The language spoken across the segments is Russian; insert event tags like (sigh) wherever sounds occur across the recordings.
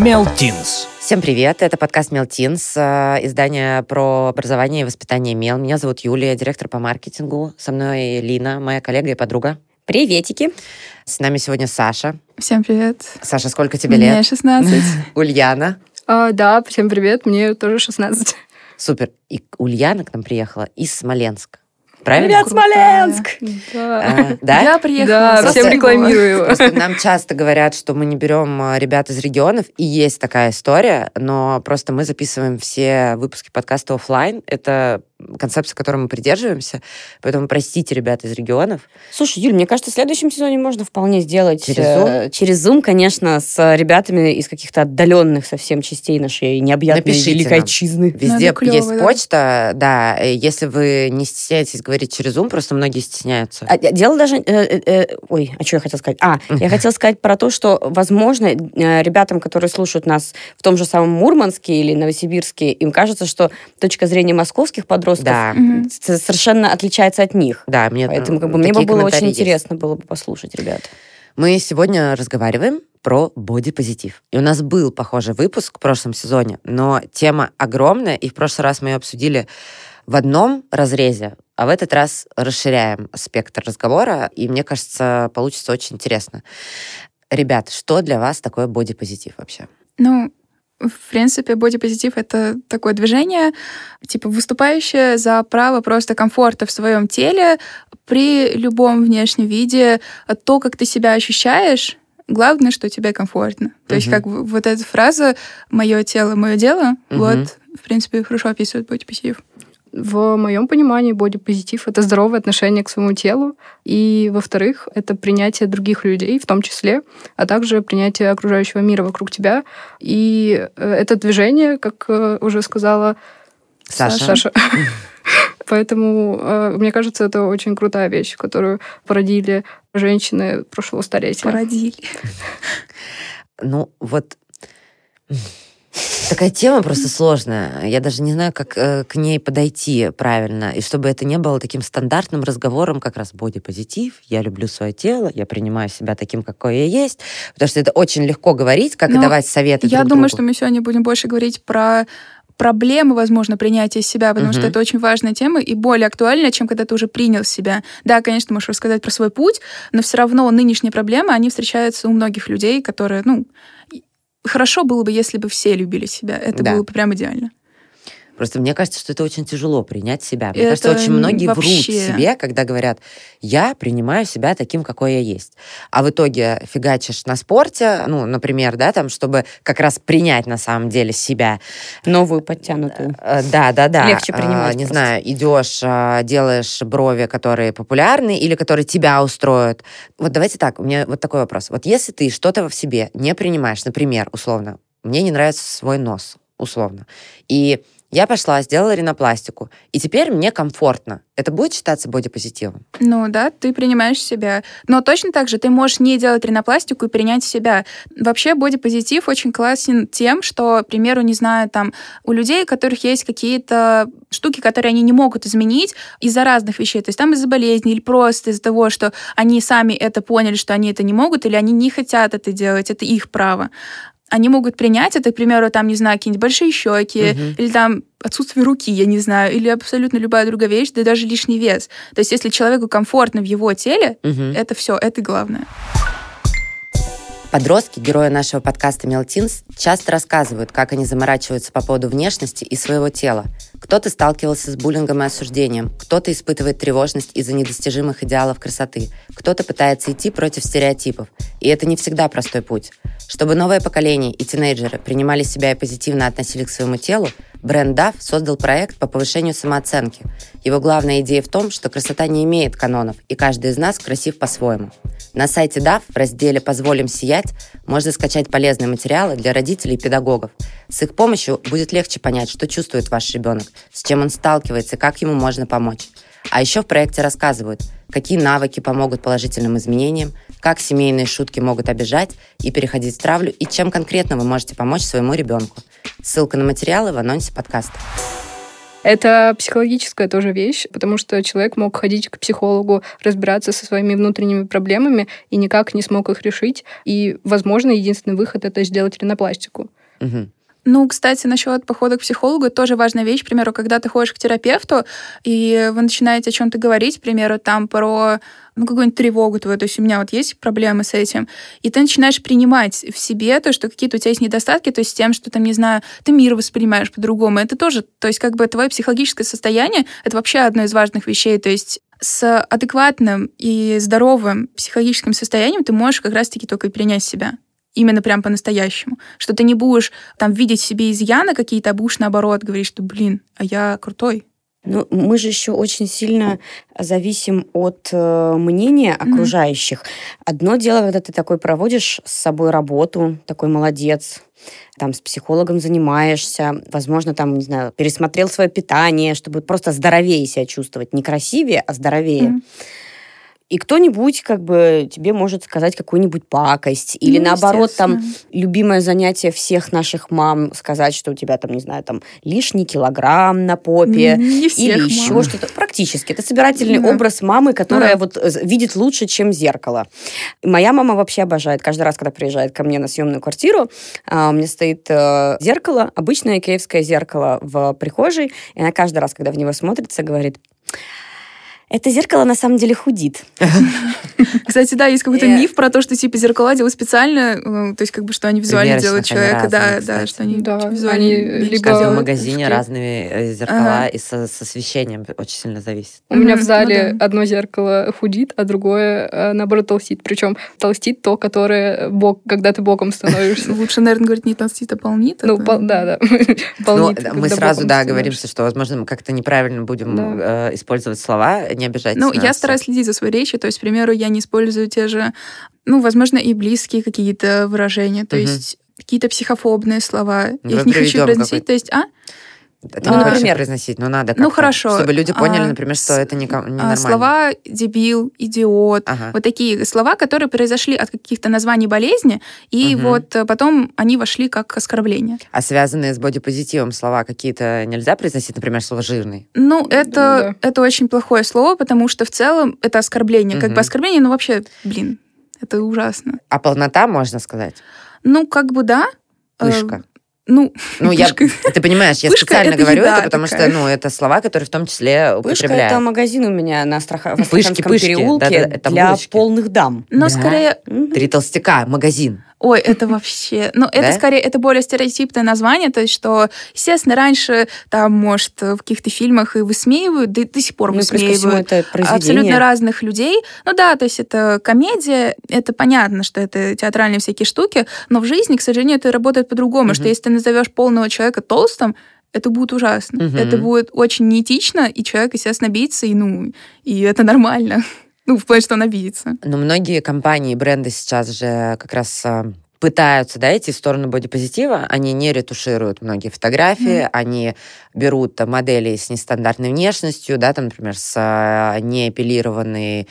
Мелтинс. Всем привет, это подкаст Мелтинс, э, издание про образование и воспитание Мел. Меня зовут Юлия, директор по маркетингу. Со мной Лина, моя коллега и подруга. Приветики. С нами сегодня Саша. Всем привет. Саша, сколько тебе Мне лет? 16. (laughs) Ульяна. А, да, всем привет, мне тоже 16. Супер. И Ульяна к нам приехала из Смоленска. Правильно? Привет, Смоленск! Да, А, (laughs) да? Я приехала. да Просто- всем рекламирую. (laughs) Просто нам часто говорят, что мы не берем а, ребят из регионов, и есть такая история, но просто мы записываем все выпуски подкаста оффлайн. Это концепция, которой мы придерживаемся. Поэтому простите ребят из регионов. Слушай, Юль, мне кажется, в следующем сезоне можно вполне сделать Через э, через Zoom, конечно, с ребятами из каких-то отдаленных совсем частей нашей необъятной Напишите великой нам. отчизны. Везде это клёво, есть да. почта, да. э, Если вы не стесняетесь говорить через Zoom, просто многие стесняются. А, э, дело даже... э, э, э, ой, а что я хотела сказать? А, я (laughs) хотела сказать про то, что, возможно, э, ребятам, которые слушают нас в том же самом Мурманске или Новосибирске, им кажется, что точка зрения московских подростков Да, с- совершенно отличается от них. да, мне Поэтому как бы, мне бы было очень есть. интересно было бы послушать, ребят. Мы сегодня разговариваем про бодипозитив. И у нас был похожий выпуск в прошлом сезоне, но тема огромная, и в прошлый раз мы ее обсудили в одном разрезе, а в этот раз расширяем спектр разговора, и мне кажется, получится очень интересно. Ребят, что для вас такое бодипозитив вообще? Ну, в принципе, бодипозитив — это такое движение, типа выступающее за право просто комфорта в своем теле при любом внешнем виде. А То, как ты себя ощущаешь, главное, что тебе комфортно. То есть как вот эта фраза «моё тело, мое дело», вот, в принципе, хорошо описывает бодипозитив. В моем понимании бодипозитив — это здоровое отношение к своему телу. И, во-вторых, это принятие других людей, в том числе, а также принятие окружающего мира вокруг тебя. И э, это движение, как э, уже сказала Саша? Саша. (laughs) Поэтому, э, мне кажется, это очень крутая вещь, которую породили женщины прошлого столетия. Породили. (laughs) Ну, вот такая тема просто сложная. Я даже не знаю, как э, к ней подойти правильно. И чтобы это не было таким стандартным разговором, как раз бодипозитив, я люблю свое тело, я принимаю себя таким, какой я есть. Потому что это очень легко говорить, как и Но давать советы Я друг думаю, другу. что мы сегодня будем больше говорить про проблемы, возможно, принятия себя, потому что Мгм. это очень важная тема и более актуальная, чем когда ты уже принял себя. Да, конечно, можешь рассказать про свой путь, но все равно нынешние проблемы, они встречаются у многих людей, которые, ну, хорошо было бы, если бы все любили себя. Это Да. было бы прям идеально. Просто мне кажется, что это очень тяжело принять себя. Мне Это кажется, очень многие врут вообще. себе, когда говорят, я принимаю себя таким, какой я есть. А в итоге фигачишь на спорте, ну, например, да, там, чтобы как раз принять на самом деле себя. Новую подтянутую. Э, Да, да, да. Легче принимать Э, Не просто. знаю, идешь, э, делаешь брови, которые популярны или которые тебя устроят. Вот давайте так, у меня вот такой вопрос. Вот если ты что-то в себе не принимаешь, например, условно, мне не нравится свой нос, условно, и я пошла, сделала ринопластику, и теперь мне комфортно. Это будет считаться бодипозитивом? Ну да, ты принимаешь себя. Но точно так же ты можешь не делать ринопластику и принять себя. Вообще бодипозитив очень классен тем, что, к примеру, не знаю, там у людей, у которых есть какие-то штуки, которые они не могут изменить из-за разных вещей. То есть там из-за болезни или просто из-за того, что они сами это поняли, что они это не могут, или они не хотят это делать, это их право. Они могут принять это, к примеру, там, не знаю, какие-нибудь большие щеки, Мгм. или там отсутствие руки, я не знаю, или абсолютно любая другая вещь, да даже лишний вес. То есть если человеку комфортно в его теле, Мгм. это все, это главное. Подростки, герои нашего подкаста «Мелтинс», часто рассказывают, как они заморачиваются по поводу внешности и своего тела. Кто-то сталкивался с буллингом и осуждением, кто-то испытывает тревожность из-за недостижимых идеалов красоты, кто-то пытается идти против стереотипов. И это не всегда простой путь. Чтобы новое поколение и тинейджеры принимали себя и позитивно относились к своему телу, бренд DAF создал проект по повышению самооценки. Его главная идея в том, что красота не имеет канонов, и каждый из нас красив по-своему. На сайте DAF в разделе «Позволим сиять» можно скачать полезные материалы для родителей и педагогов. С их помощью будет легче понять, что чувствует ваш ребенок, с чем он сталкивается и как ему можно помочь. А еще в проекте рассказывают, какие навыки помогут положительным изменениям, как семейные шутки могут обижать и переходить в травлю, и чем конкретно вы можете помочь своему ребенку. Ссылка на материалы в анонсе подкаста. Это психологическая тоже вещь, потому что человек мог ходить к психологу, разбираться со своими внутренними проблемами и никак не смог их решить. И, возможно, единственный выход — это сделать ринопластику. Мгм. Ну, кстати, насчет похода к психологу тоже важная вещь. К примеру, когда ты ходишь к терапевту, и вы начинаете о чем-то говорить, к примеру, там про ну, какую-нибудь тревогу твою, то есть у меня вот есть проблемы с этим, и ты начинаешь принимать в себе то, что какие-то у тебя есть недостатки, то есть тем, что там, не знаю, ты мир воспринимаешь по-другому, это тоже, то есть как бы твое психологическое состояние, это вообще одно из важных вещей, то есть с адекватным и здоровым психологическим состоянием ты можешь как раз-таки только и принять себя. Именно прям по-настоящему. Что ты не будешь там видеть в себе изъяны какие-то, а будешь наоборот говорить, что, блин, а я крутой. Ну, мы же еще очень сильно зависим от э, мнения окружающих. Одно дело, когда ты такой проводишь с собой работу, такой молодец, там с психологом занимаешься, возможно, там, не знаю, пересмотрел свое питание, чтобы просто здоровее себя чувствовать. Не красивее, а здоровее. Мгм. И кто-нибудь как бы тебе может сказать какую-нибудь пакость. Или Ну, наоборот, там, любимое занятие всех наших мам сказать, что у тебя там, не знаю, там лишний килограмм на попе, Не или мам. еще что-то. Практически. Это собирательный Да. образ мамы, которая да. вот э, видит лучше, чем зеркало. Моя мама вообще обожает. Каждый раз, когда приезжает ко мне на съемную квартиру, а, у меня стоит э, зеркало, обычное киевское зеркало в прихожей, и она каждый раз, когда в него смотрится, говорит, это зеркало на самом деле худит. (laughs) Кстати, да, есть какой-то Э. миф про то, что типа зеркала делают специально, э, то есть как бы что они визуально делают человека, да, да, что они Да, визуально либо- В магазине разные э, зеркала и со, с освещением очень сильно зависит. У меня в зале ну одно зеркало худит, а другое, наоборот, толстит. Причем толстит то, которое бок, когда ты боком становишься. (laughs) Лучше, наверное, говорить не толстит, а полнит. Ну, это- пол- да, да. (laughs) Ну, мы сразу, да, говоримся, что, возможно, мы как-то неправильно будем использовать слова, не обижайтесь Ну, на я нас. стараюсь следить за своей речью, то есть, к примеру, я не использую те же, ну, возможно, и близкие какие-то выражения, то Мгм. есть какие-то психофобные слова. Я их не хочу произносить, то есть, а? Это Ну, не хочешь например. произносить, но надо Ну, как-то, хорошо. Чтобы люди поняли, А, например, что с- это не, не А, нормально. Слова дебил, идиот, Ага. вот такие слова, которые произошли от каких-то названий болезни, и Мгм. вот э, потом они вошли как оскорбление. А связанные с бодипозитивом слова какие-то нельзя произносить, например, слово «жирный»? Ну, это, Да. это очень плохое слово, потому что в целом это оскорбление. Как Мгм. бы оскорбление, ну вообще, блин, это ужасно. А полнота, можно сказать? Ну, как бы да. Э, Пышка. Ну, Ну, я, пышка. ты понимаешь, я Пышка специально это говорю еда это, потому такая. что, ну, это слова, которые в том числе Пышка употребляют. это магазин у меня на Астраха- в Пышки, пышки, переулке да-да, это для булочки. полных дам. Но Да. скорее. Три толстяка, магазин. Ой, это вообще, ну, это Да? скорее, это более стереотипное название, то есть, что, естественно, раньше там, может, в каких-то фильмах и высмеивают, да и до сих пор Ну, высмеивают абсолютно разных людей. Ну да, то есть это комедия, это понятно, что это театральные всякие штуки, но в жизни, к сожалению, это работает по-другому, что если ты назовешь полного человека толстым, это будет ужасно. Мгм. Это будет очень неэтично, и человек, естественно, обидится, и, ну, и это нормально. Ну, в плане, что он обидится. Но многие компании и бренды сейчас же как раз а, пытаются да, идти в сторону бодипозитива, они не ретушируют многие фотографии, они берут модели с нестандартной внешностью, да, там, например, с а, неэпилированными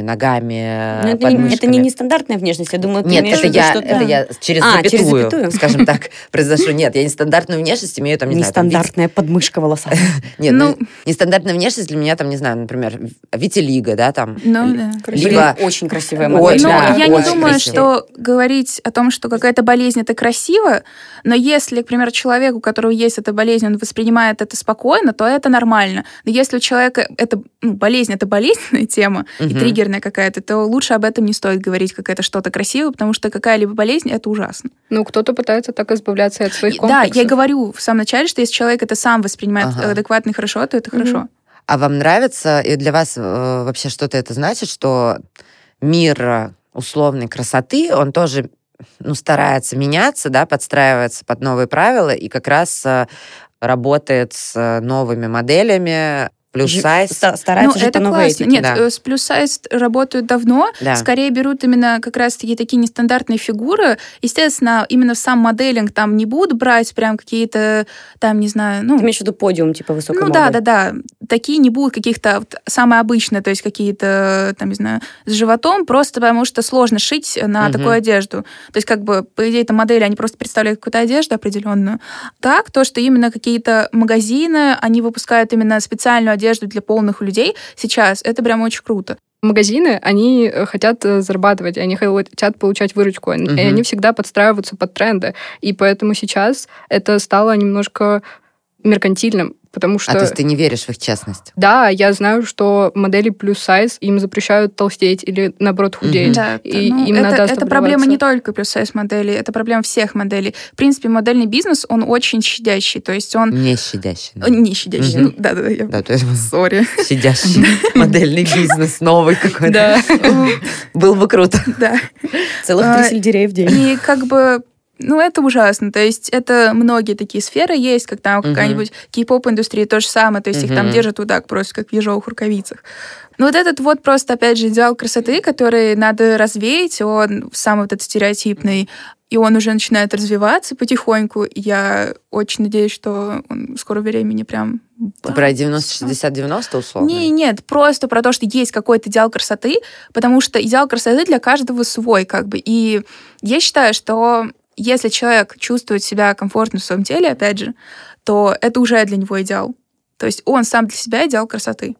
ногами, Ну, это, не, это не нестандартная внешность, я думаю, ты Нет, это я, это я через, А, через запятую, запятую. скажем так, (laughs) произношу. Нет, я нестандартную внешность имею, там, не Нестандартная подмышка волоса. (laughs) Нет, Ну- ну, нестандартная внешность для меня, там, не знаю, например, витилиго, да, там. Ну, да. Либо очень красивая модель. Ну, я не думаю, что говорить о том, что какая-то болезнь это красиво, но если, к примеру, человек, у которого есть эта болезнь, он воспринимает это спокойно, то это нормально. Но если у человека это ну, болезнь, это болезненная тема и Мгм. триггерная какая-то, то лучше об этом не стоит говорить, как это что-то красивое, потому что какая-либо болезнь это ужасно. Ну, кто-то пытается так избавляться от своих И- да, комплексов. я и говорю в самом начале, что если человек это сам воспринимает Ага. адекватно и хорошо, то это Мгм. хорошо. А вам нравится, и для вас э, вообще что-то это значит, что мир э, условной красоты, он тоже ну, старается меняться, да, подстраивается под новые правила и как раз э, работает с э, новыми моделями, плюс сайз. ста- Стараются ну, жить это классно. Нет, да. э, с плюс сайз работают давно. Да. Скорее берут именно как раз-таки такие нестандартные фигуры. Естественно, именно в сам моделинг там не будут брать прям какие-то, там, не знаю, ну... Ты имеешь в виду подиум, типа, высокой Ну моды? да, да, да. Такие не будут каких-то вот, самые обычные, то есть какие-то, там, не знаю, с животом, просто потому что сложно шить на Мгм. такую одежду. То есть, как бы, по идее, это модели, они просто представляют какую-то одежду определенную. Так, то, что именно какие-то магазины, они выпускают именно специальную одежду для полных людей сейчас, это прям очень круто. Магазины, они э, хотят э, зарабатывать, они хотят получать выручку, Мгм. и они всегда подстраиваются под тренды. И поэтому сейчас это стало немножко меркантильным, потому что... А то есть ты не веришь в их честность? Да, я знаю, что модели плюс сайз им запрещают толстеть или, наоборот, худеть. Да, И ну, им это, надо это проблема не только плюс сайз моделей, это проблема всех моделей. В принципе, модельный бизнес, он очень щадящий, то есть он Не щадящий. Э, Не щадящий. Мгм. Ну, да, да, я... Да, то есть Сори. щадящий модельный бизнес новый какой-то. Да. Был бы круто. Да. Целых А, три сельдерея в день. И как бы ну, это ужасно. То есть это многие такие сферы есть, как там Мгм. какая-нибудь кей-поп-индустрия, то же самое. То есть их там держат вот так просто, как в ежовых рукавицах. Но вот этот вот просто, опять же, идеал красоты, который надо развеять, он самый вот этот стереотипный, и он уже начинает развиваться потихоньку. Я очень надеюсь, что он в скором времени прям... Ты про 90-60-90 условно? Не, нет, просто про то, что есть какой-то идеал красоты, потому что идеал красоты для каждого свой, как бы. И я считаю, что если человек чувствует себя комфортно в своем теле, опять же, то это уже для него идеал. То есть он сам для себя идеал красоты.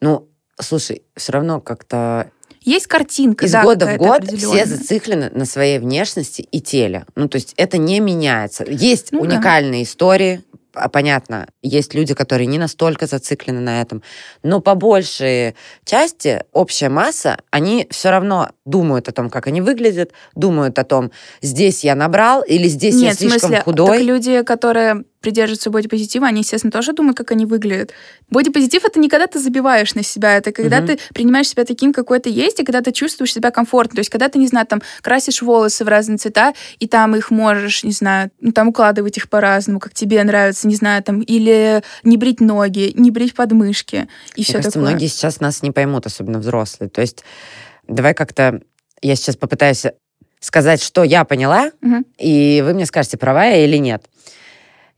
Ну, слушай, все равно как-то Есть картинка, из да, года в год все зациклены на своей внешности и теле. Ну, то есть это не меняется. Есть Ну да. уникальные истории, а, понятно, есть люди, которые не настолько зациклены на этом, но по большей части общая масса, они все равно думают о том, как они выглядят, думают о том, здесь я набрал или здесь я Нет, в слишком смысле, худой. так люди, которые придерживаются бодипозитива, они, естественно, тоже думают, как они выглядят. Бодипозитив — это не когда ты забиваешь на себя, это когда Мгм. ты принимаешь себя таким, какой ты есть, и когда ты чувствуешь себя комфортно. То есть когда ты, не знаю, там, красишь волосы в разные цвета, и там их можешь, не знаю, ну, там укладывать их по-разному, как тебе нравится, не знаю, там, или не брить ноги, не брить подмышки, и все Мне кажется, такое. многие сейчас нас не поймут, особенно взрослые. То есть давай как-то... Я сейчас попытаюсь сказать, что я поняла, Мгм. и вы мне скажете, права я или нет.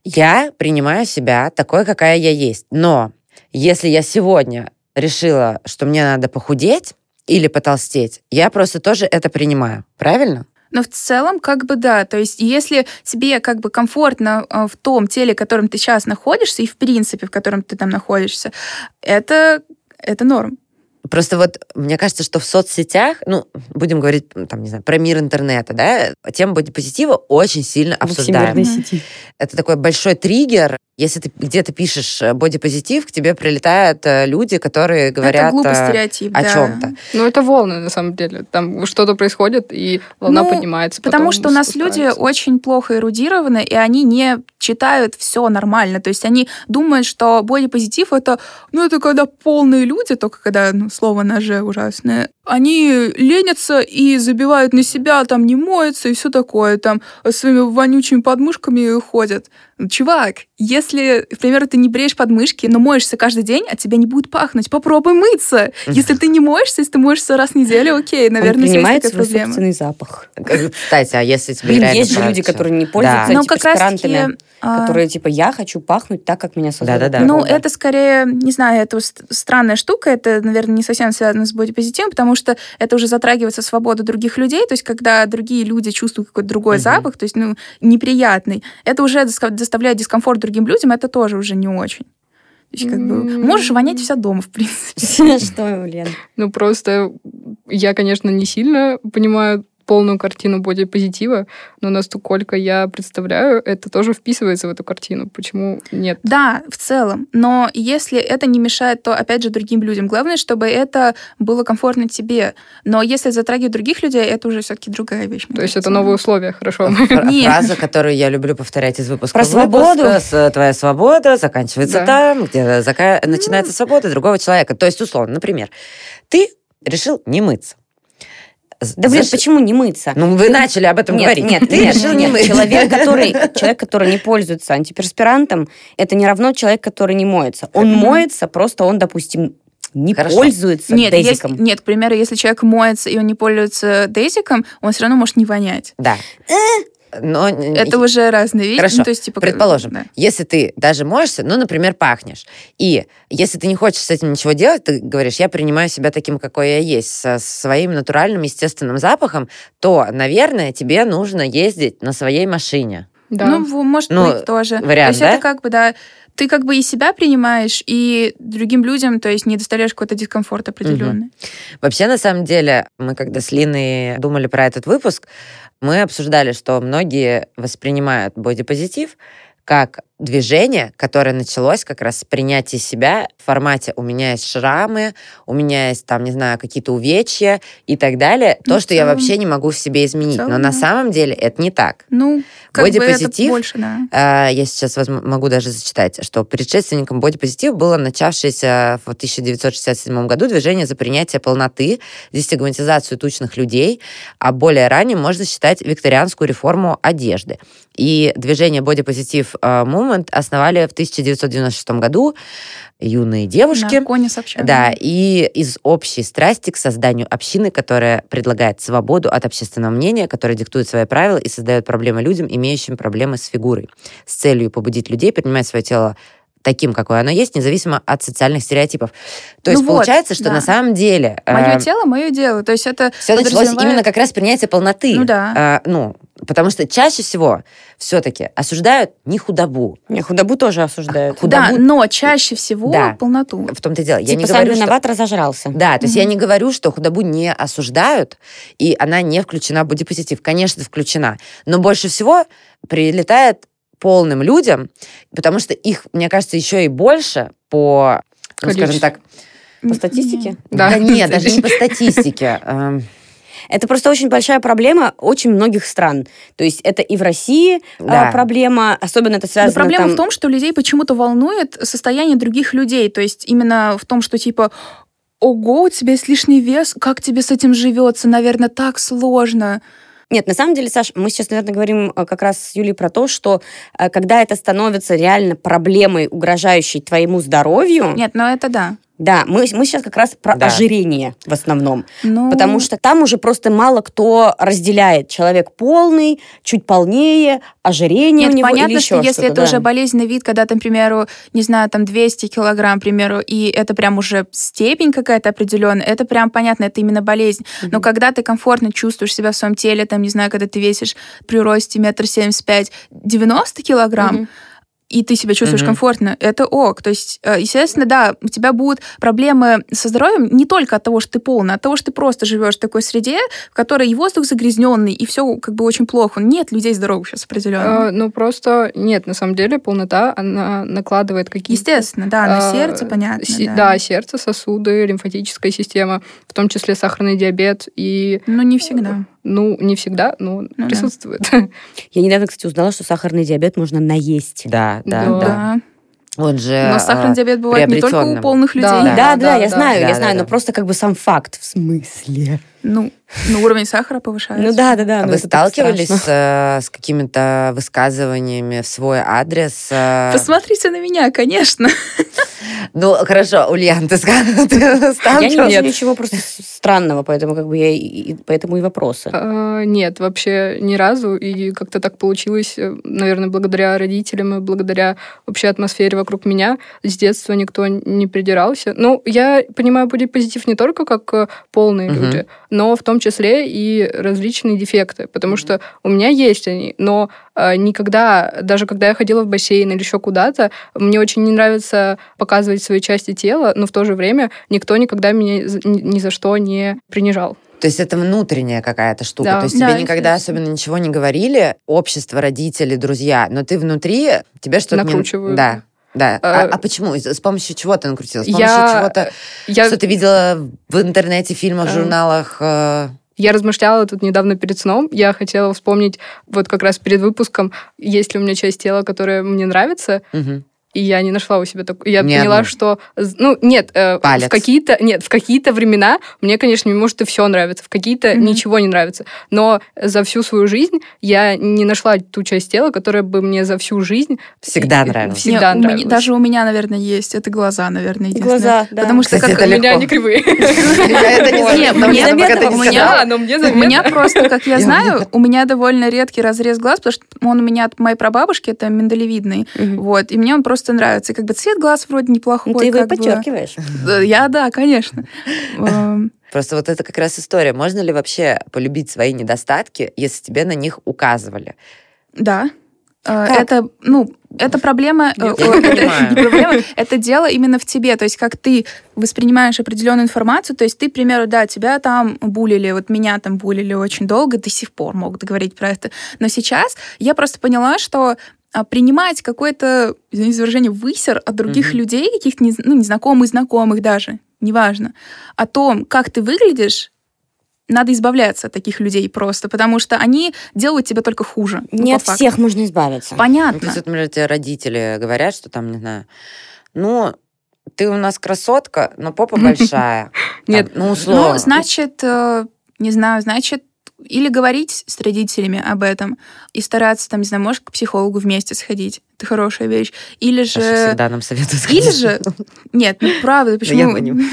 Я принимаю себя такой, какая я есть. Но если я сегодня решила, что мне надо похудеть или потолстеть, я просто тоже это принимаю. Правильно? Но в целом, как бы да, то есть если тебе как бы комфортно э, в том теле, в котором ты сейчас находишься, и в принципе, в котором ты там находишься, это, это норм. Просто вот мне кажется, что в соцсетях, ну, будем говорить, там, не знаю, про мир интернета, да, тема бодипозитива очень сильно Мгм. сети. Это такой большой триггер. Если ты где-то пишешь э, бодипозитив, к тебе прилетают э, люди, которые говорят это глупый э, стереотип, о да. чем-то. Ну, это волны, на самом деле. Там что-то происходит, и волна Ну, поднимается. Потому потом что у нас люди очень плохо эрудированы, и они не читают все нормально. То есть они думают, что бодипозитив это, ну, это когда полные люди, только когда ну, слово ноже ужасное, они ленятся и забивают на себя, там не моются и все такое, там своими вонючими подмышками ходят. Чувак, если, к примеру, ты не бреешь подмышки, но моешься каждый день, от тебя не будет пахнуть. Попробуй мыться. Если ты не моешься, если ты моешься раз в неделю, окей, наверное, Он принимает такая свой проблема. собственный запах. Кстати, а если тебе реально есть же люди, которые не пользуются Да. Типа, спирантами, а, которые типа я хочу пахнуть так, как меня создала Да-да-да. Ну, природа». это скорее, не знаю, это ст- странная штука, это, наверное, не совсем связано с бодипозитивом, потому что это уже затрагивается свобода других людей, то есть когда другие люди чувствуют какой-то другой Мгм. запах, то есть, ну, неприятный, это уже доставляет дискомфорт другим людям, это тоже уже не очень. То есть, как бы, можешь вонять вся дома, в принципе. (laughs) Что, Лен? Ну, просто я, конечно, не сильно понимаю полную картину бодипозитива, но насколько я представляю, это тоже вписывается в эту картину. Почему нет? Да, в целом. Но если это не мешает, то, опять же, другим людям. Главное, чтобы это было комфортно тебе. Но если затрагивает других людей, это уже все-таки другая вещь. То есть кажется. это новые условия, хорошо. Фра- Нет. Фраза, которую я люблю повторять из выпуска Про в выпуск, свободу. э, с- Твоя свобода заканчивается Да. там, где зака- начинается свобода другого человека. То есть, условно, например, ты решил не мыться. Да блин, Заш- почему не мыться? Ну, вы начали об этом нет, говорить. Нет, Ты нет, решил не нет. мыться. Человек, (laughs) который, человек, который не пользуется антиперспирантом, это не равно человек, который не моется. Он Мгм. моется, просто он, допустим, не Хорошо. пользуется Нет, если, дезиком. нет, к примеру, если человек моется и он не пользуется дезиком, он все равно может не вонять. Да. Но Это уже разные вещи. Хорошо. Ну, то есть, типа, Предположим, да. если ты даже моешься, ну, например, пахнешь, и если ты не хочешь с этим ничего делать, ты говоришь, я принимаю себя таким, какой я есть, со своим натуральным, естественным запахом, то, наверное, тебе нужно ездить на своей машине. Да. Ну, может Ну, быть, тоже. вариант, то есть да? это как бы, да, ты как бы и себя принимаешь, и другим людям, то есть не доставляешь какой-то дискомфорт определенный. Вообще, на самом деле, мы когда с Линой думали про этот выпуск, мы обсуждали, что многие воспринимают бодипозитив как движение, которое началось как раз с принятия себя в формате «у меня есть шрамы, у меня есть, там, не знаю, какие-то увечья и так далее», Ну, то, что я целом- вообще не могу в себе изменить. Но на самом деле это не так. Ну, как бы это Бодипозитив? больше, да. А, Я сейчас могу даже зачитать, что предшественником бодипозитив было начавшееся в 1967 году движение за принятие полноты, дестигматизацию тучных людей, а более ранее можно считать викторианскую реформу одежды. И движение бодипозитив а, Movement основали в 1996 году юные девушки. Да, Кони сообщают. Да, и из общей страсти к созданию общины, которая предлагает свободу от общественного мнения, которая диктует свои правила и создает проблемы людям, имеющим проблемы с фигурой, с целью побудить людей принимать свое тело таким, какое оно есть, независимо от социальных стереотипов. То Ну есть вот, получается, что да. на самом деле... Мое тело, мое дело. То есть это все началось подразумевает- именно как раз принятие полноты. Ну да. А, ну, потому что чаще всего все-таки осуждают не худобу. Не, худобу тоже осуждают. Худобу- Да, но чаще всего Да. полноту. В том-то и дело. Я Типа не сам говорю, что... виноват, разожрался. Да, то есть я не говорю, что худобу не осуждают, и она не включена в бодипозитив. Конечно, включена. Но больше всего прилетает полным людям, потому что их, мне кажется, еще и больше по, ну, скажем так, По статистике? да, Да. нет, даже не по (laughs) статистике. Это просто очень большая проблема очень многих стран. То есть это и в России а, Да. проблема, особенно это Но связано проблема там... в том, что людей почему-то волнует состояние других людей. То есть именно в том, что типа Ого, у тебя есть лишний вес, как тебе с этим живется? Наверное, так сложно. Нет, на самом деле, Саш, мы сейчас, наверное, говорим э, как раз с Юлей про то, что э, когда это становится реально проблемой, угрожающей твоему здоровью, Нет, но это да. Да, мы, мы сейчас как раз про Да. ожирение в основном. Ну, Потому что там уже просто мало кто разделяет. Человек полный, чуть полнее, ожирение Нет, у него понятно, или что еще если что-то, это да. уже болезненный вид, когда, там, к примеру, не знаю, там 200 килограмм, к примеру, и это прям уже степень какая-то определенная, это прям понятно, это именно болезнь. Но Мгм. когда ты комфортно чувствуешь себя в своем теле, там, не знаю, когда ты весишь при росте метр семьдесят пять, 90 килограмм, Мгм. И ты себя чувствуешь Мгм. комфортно, это ок. То есть, э, естественно, да, у тебя будут проблемы со здоровьем не только от того, что ты полный, а от того, что ты просто живешь в такой среде, в которой и воздух загрязненный, и все как бы очень плохо. Нет людей здоровых сейчас определенно. А, ну, просто нет, на самом деле полнота, она накладывает какие-то... Естественно, да, на а, сердце, понятно. си- да. да, сердце, сосуды, лимфатическая система, в том числе сахарный диабет и, Но не всегда. Ну, не всегда, но да. присутствует. Я недавно, кстати, узнала, что сахарный диабет можно наесть. да, да, Да. да. Да. Он же... Но сахарный а, диабет бывает не только у полных людей. Да, Да, да, да, я да. знаю, Да, я да, знаю, да. но просто как бы сам факт. В смысле? Ну, ну, уровень сахара повышается. Ну да, да, да. А ну вы сталкивались страшно. э, с какими-то высказываниями в свой адрес? э, Посмотрите на меня, конечно. Ну, хорошо, Ульян, ты (laughs) ты Я не вижу ничего просто с- странного, поэтому как бы я и- поэтому и вопросы. А, Нет, вообще ни разу. И как-то так получилось, э, наверное, благодаря родителям и благодаря вообще атмосфере вокруг меня. С детства никто не придирался. Ну, я понимаю позитив не только как полные люди, но в том числе и различные дефекты. Потому что у меня есть они, но э, никогда, даже когда я ходила в бассейн или еще куда-то, мне очень не нравится показывать свои части тела, но в то же время никто никогда меня ни за что не принижал. То есть это внутренняя какая-то штука. Да. То есть Да, тебе никогда особенно ничего не говорили, общество, родители, друзья, но ты внутри, тебе что-то... не- Накручивают. Да. Да. А, Э, а почему? С помощью чего ты накрутилась? С помощью Я- чего-то, Я, что ты видела в интернете, фильмах, Э, журналах? э, я размышляла тут недавно перед сном. Я хотела вспомнить, вот как раз перед выпуском, есть ли у меня часть тела, которая мне нравится. мгм. И я не нашла у себя такой. Я Ни поняла, одну. что, ну нет, э, в какие-то нет, в какие-то времена мне, конечно, может и все нравится, в какие-то Мгм. ничего не нравится, но за всю свою жизнь я не нашла ту часть тела, которая бы мне за всю жизнь Всегда и- нравилась. Всегда Не, у меня- нравилась. даже у меня, наверное, есть. Это глаза, наверное, единственное. Глаза, да. Потому что Кстати, как... это у меня легко. они кривые. (laughs) Я это не у меня- просто, как я знаю, у меня довольно редкий разрез глаз, потому что он у меня от моей прабабушки, это миндалевидный. Вот, и мне он просто нравится. И как бы цвет глаз вроде неплохой. Ну, ты его и бы. подчеркиваешь. Да, Я, да, конечно. (laughs) Эм, Просто вот это как раз история. Можно ли вообще полюбить свои недостатки, если тебе на них указывали? Да. Э, Как? Это, ну, это проблема, э, э, это не проблема, это дело именно в тебе, то есть как ты воспринимаешь определенную информацию, то есть ты, к примеру, да, тебя там булили, вот меня там булили очень долго, до сих пор могут говорить про это, но сейчас я просто поняла, что принимать какой-то, извините за выражение, высер от других Мгм. людей, каких-то нез- ну, незнакомых, знакомых даже, неважно, о том, как ты выглядишь, надо избавляться от таких людей просто, потому что они делают тебя только хуже. ну, Не от факту. всех можно избавиться. Ну, то Понятно. есть, вот, например, тебе родители говорят, что там, не знаю, ну, ты у нас красотка, но попа (laughs) большая. Нет, ну, условно. Ну, значит, э, не знаю, значит, или говорить с родителями об этом и стараться, там, не знаю, может, к психологу вместе сходить. Это хорошая вещь. Или Саша же... всегда нам советует Или сходить. же... Нет, ну правда, почему? я понимаю.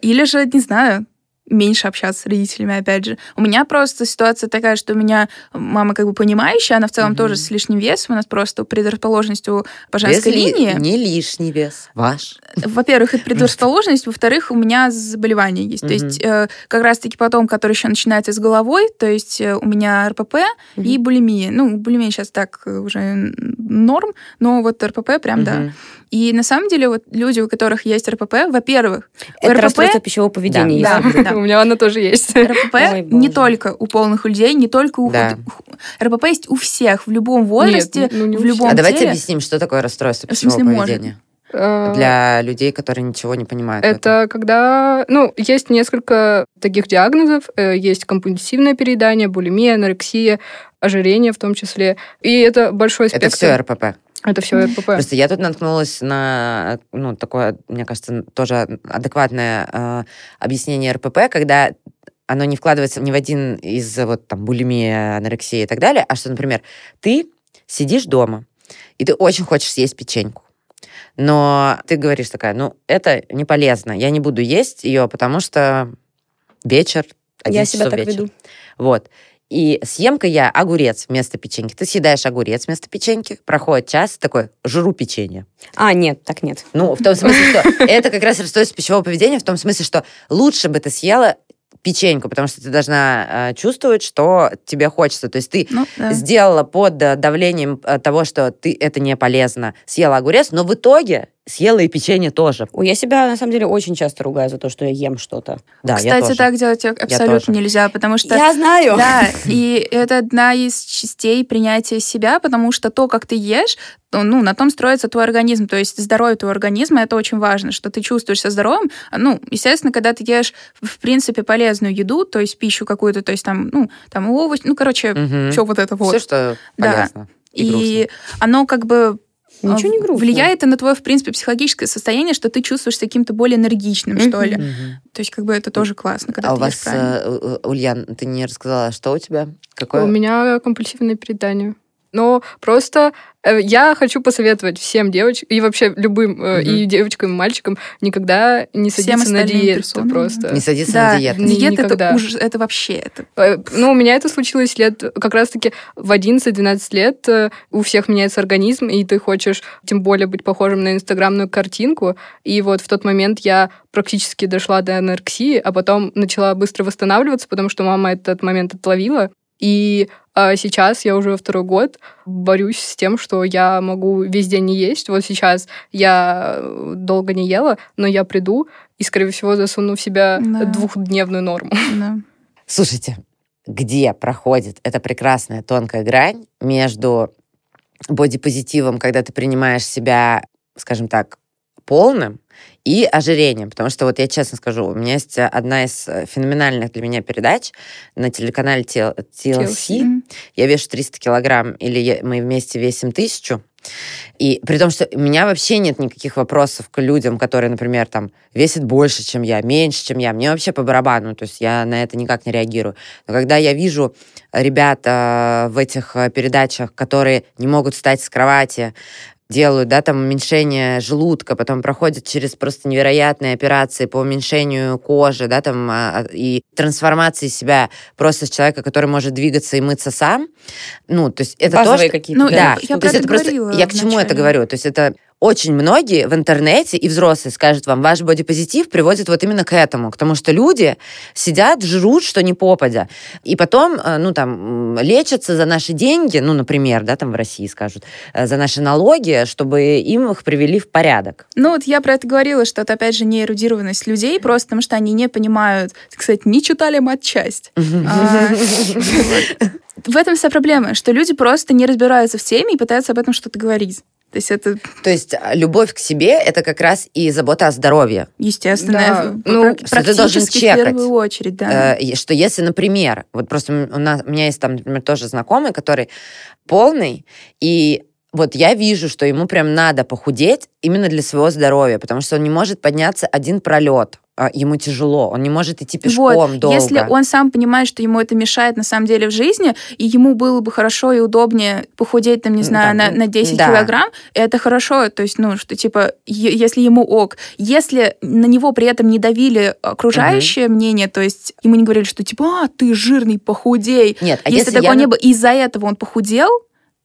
Или же, не знаю, меньше общаться с родителями, опять же. У меня просто ситуация такая, что у меня мама как бы понимающая, она в целом Мгм. тоже с лишним весом, у нас просто предрасположенность у по женской ли- линии. Не лишний вес. Ваш. Во-первых, это (laughs) предрасположенность, во-вторых, у меня заболевание есть. То Мгм. есть э, как раз-таки потом, который еще начинается с головой, то есть э, у меня РПП и Мгм. булимия. Ну, булимия сейчас так э, уже норм, но вот РПП прям да. Мгм. И на самом деле вот люди, у которых есть РПП, во-первых, Это РПП расстройство пищевого поведения. Да, если- да. У меня она тоже есть. РПП Ой, не только у полных людей, не только у Да. РПП есть у всех в любом возрасте, Нет, ну, в любом А давайте теле. объясним, что такое расстройство В смысле, пищевого может. поведения Э, для людей, которые ничего не понимают. Это когда, ну, есть несколько таких диагнозов. Э, Есть компульсивное переедание, булимия, анорексия, ожирение в том числе. И это большой спектр. Это все РПП. Это все РПП. Просто я тут наткнулась на, ну, такое, мне кажется, тоже адекватное э, объяснение РПП, когда оно не вкладывается ни в один из вот там булимия, анорексии и так далее, а что, например, ты сидишь дома, и ты очень хочешь съесть печеньку, но ты говоришь такая, ну, это не полезно, я не буду есть ее, потому что вечер, Я 11 себя так вечера. веду. Вот. И съем-ка я огурец вместо печеньки. Ты съедаешь огурец вместо печеньки, проходит час, такой, жру печенье. А, нет, так нет. Ну, в том смысле, что это как раз расстройство пищевого поведения, в том смысле, что лучше бы ты съела печеньку, потому что ты должна э, чувствовать, что тебе хочется. То есть ты Ну, да. сделала под давлением э, того, что ты это не полезно, съела огурец, но в итоге съела и печенье тоже. Ой, я себя, на самом деле, очень часто ругаю за то, что я ем что-то. Да, я Кстати, тоже. так делать абсолютно нельзя, потому что Я знаю. Да, и это одна из частей принятия себя, потому что то, как ты ешь, ну, на том строится твой организм. То есть здоровье твоего организма, это очень важно, что ты чувствуешь себя здоровым. Ну, естественно, когда ты ешь, в принципе, полезную еду, то есть пищу какую-то, то есть там, ну, там овощи, ну, короче, Мгм. все вот это вот. Все, что Да. полезно. И, и оно как бы Ничего не а, грустно. влияет и на твое, в принципе, психологическое состояние, что ты чувствуешь каким-то более энергичным, что ли. То есть как бы это тоже классно, когда А у ты ешь вас, правильно. э, э, Ульян, ты не рассказала, что у тебя? Какое? У меня компульсивное переедание. Но просто э, я хочу посоветовать всем девочкам, и вообще любым, Мгм. и девочкам, и мальчикам, никогда не Всем садиться на диету персонам. просто. Не садиться да, на диету. Диета это ужас, это вообще это Э, Ну, у меня это случилось лет как раз-таки в 11-12 лет. У всех меняется организм, и ты хочешь тем более быть похожим на инстаграмную картинку. И вот в тот момент я практически дошла до анорексии, а потом начала быстро восстанавливаться, потому что мама этот момент отловила. И а, сейчас я уже второй год борюсь с тем, что я могу весь день не есть. Вот сейчас я э, долго не ела, но я приду и, скорее всего, засуну в себя Да. двухдневную норму. (laughs) да. Слушайте, где проходит эта прекрасная тонкая грань между бодипозитивом, когда ты принимаешь себя, скажем так, полным, и ожирением. Потому что вот я честно скажу, у меня есть одна из э, феноменальных для меня передач на телеканале TLC. TLC. Я вешу 300 килограмм, или я- мы вместе весим тысячу. И при том, что у меня вообще нет никаких вопросов к людям, которые, например, там весят больше, чем я, меньше, чем я. Мне вообще по барабану, то есть я на это никак не реагирую. Но когда я вижу ребят в этих э, передачах, которые не могут встать с кровати, делают, да, там уменьшение желудка, потом проходят через просто невероятные операции по уменьшению кожи, да, там, а, и трансформации себя просто с человека, который может двигаться и мыться сам. Ну, то есть это Базовые то, какие-то. Ну, да, я- я то есть это это просто, говорила я к чему это говорю? То есть это очень многие в интернете и взрослые скажут вам, ваш бодипозитив приводит вот именно к этому, к тому, что люди сидят, жрут, что не попадя, и потом, э, ну, там, лечатся за наши деньги, ну, например, да, там в России скажут, э, за наши налоги, чтобы им их привели в порядок. Ну вот я про это говорила, что это опять же не эрудированность людей, просто потому что они не понимают, кстати, не читали матчасть. А. (laughs) В этом вся проблема, что люди просто не разбираются в теме и пытаются об этом что-то говорить. То есть это То есть а, любовь к себе — это как раз и забота о здоровье. естественно, Да, в- ну, что ты должен практически в чекать. первую очередь, да. Э, что если, например, вот просто у, нас, у меня есть там, например, тоже знакомый, который полный, и вот я вижу, что ему прям надо похудеть именно для своего здоровья, потому что он не может подняться один пролет. А, Ему тяжело, он не может идти пешком вот, долго. если он сам понимает, что ему это мешает на самом деле в жизни, и ему было бы хорошо и удобнее похудеть, там, не знаю, да, на, на 10 да. килограмм, это хорошо. То есть, ну, что, типа, если ему ок. Если на него при этом не давили окружающее мнение, то есть ему не говорили, что, типа, а, ты жирный, похудей. Нет, а если, если, такого я, не было, из-за этого он похудел,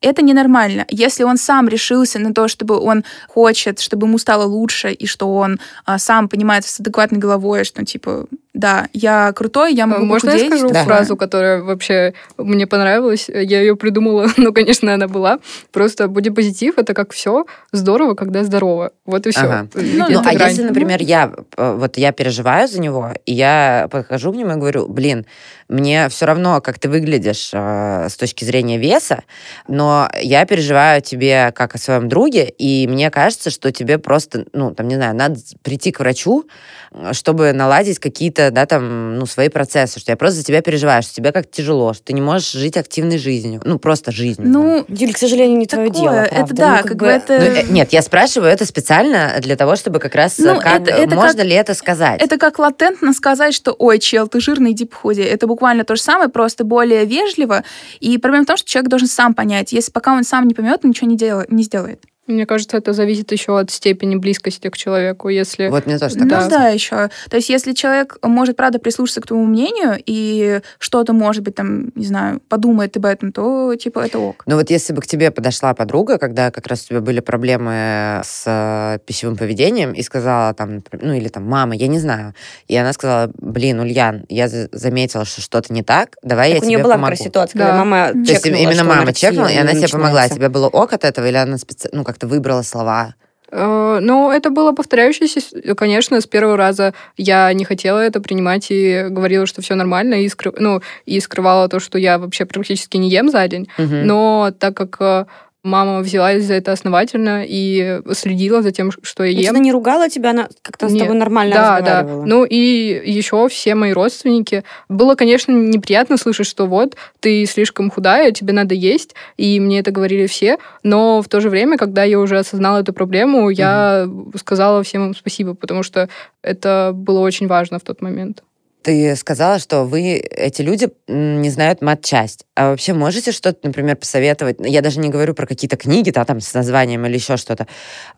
это ненормально. Если он сам решился на то, чтобы он хочет, чтобы ему стало лучше, и что он а, сам понимает с адекватной головой, что, типа, да, я крутой, я могу Можно похудеть. я скажу Да. фразу, которая вообще мне понравилась? Я ее придумала, (laughs) но, конечно, она была. Просто бодипозитив — это как все здорово, когда здорово. Вот и все. Ага. Ну, а если, например, я э, вот я переживаю за него, и я подхожу к нему и говорю, блин, мне все равно, как ты выглядишь э, с точки зрения веса, но я переживаю о тебе как о своем друге, и мне кажется, что тебе просто, ну, там, не знаю, надо прийти к врачу, э, чтобы наладить какие-то, да, там, ну, свои процессы, что я просто за тебя переживаю, что тебе как тяжело, что ты не можешь жить активной жизнью, ну, просто жизнью. там. Ну, Юль, к сожалению, не твое такое, дело, это правда. да, Ну, как, как бы это... Ну, э, нет, я спрашиваю это специально для того, чтобы как раз э, Ну, как, это- это можно как- ли это сказать. Это как латентно сказать, что «Ой, чел, ты жирный, иди похудей». Это буквально то же самое, просто более вежливо. И проблема в том, что человек должен сам понять. Если пока он сам не поймет, он ничего не, дела- не сделает. Мне кажется, это зависит еще от степени близкости к человеку. Если Вот мне тоже так Ну Да. кажется. да, еще. То есть если человек может, правда, прислушаться к твоему мнению и что-то, может быть, там, не знаю, подумает об этом, то, типа, это ок. Но вот если бы к тебе подошла подруга, когда как раз у тебя были проблемы с э, пищевым поведением, и сказала там, например, ну или там, мама, я не знаю, и она сказала, блин, Ульян, я за- заметила, что что-то не так, давай я Так у тебе нее была помогу. как раз ситуация, Да. когда мама То То есть именно мама чекнула, и она тебе помогла. Тебе было ок от этого, или она специ... ну, как-то выбрала слова? Э, Ну, это было повторяющееся, конечно, с первого раза я не хотела это принимать и говорила, что все нормально, и, скры- ну, и скрывала то, что я вообще практически не ем за день. Мгм. Но так как э, мама взялась за это основательно и следила за тем, что я ем. Она не ругала тебя, она как-то с Нет. тобой нормально да, разговаривала. да. Ну и еще все мои родственники. Было, конечно, неприятно слышать, что вот ты слишком худая, тебе надо есть, и мне это говорили все. Но в то же время, когда я уже осознала эту проблему, я сказала всем им спасибо, потому что это было очень важно в тот момент. Ты сказала, что вы, эти люди, не знают мат-часть. А вообще можете что-то, например, посоветовать? Я даже не говорю про какие-то книги, да, там, с названием или еще что-то.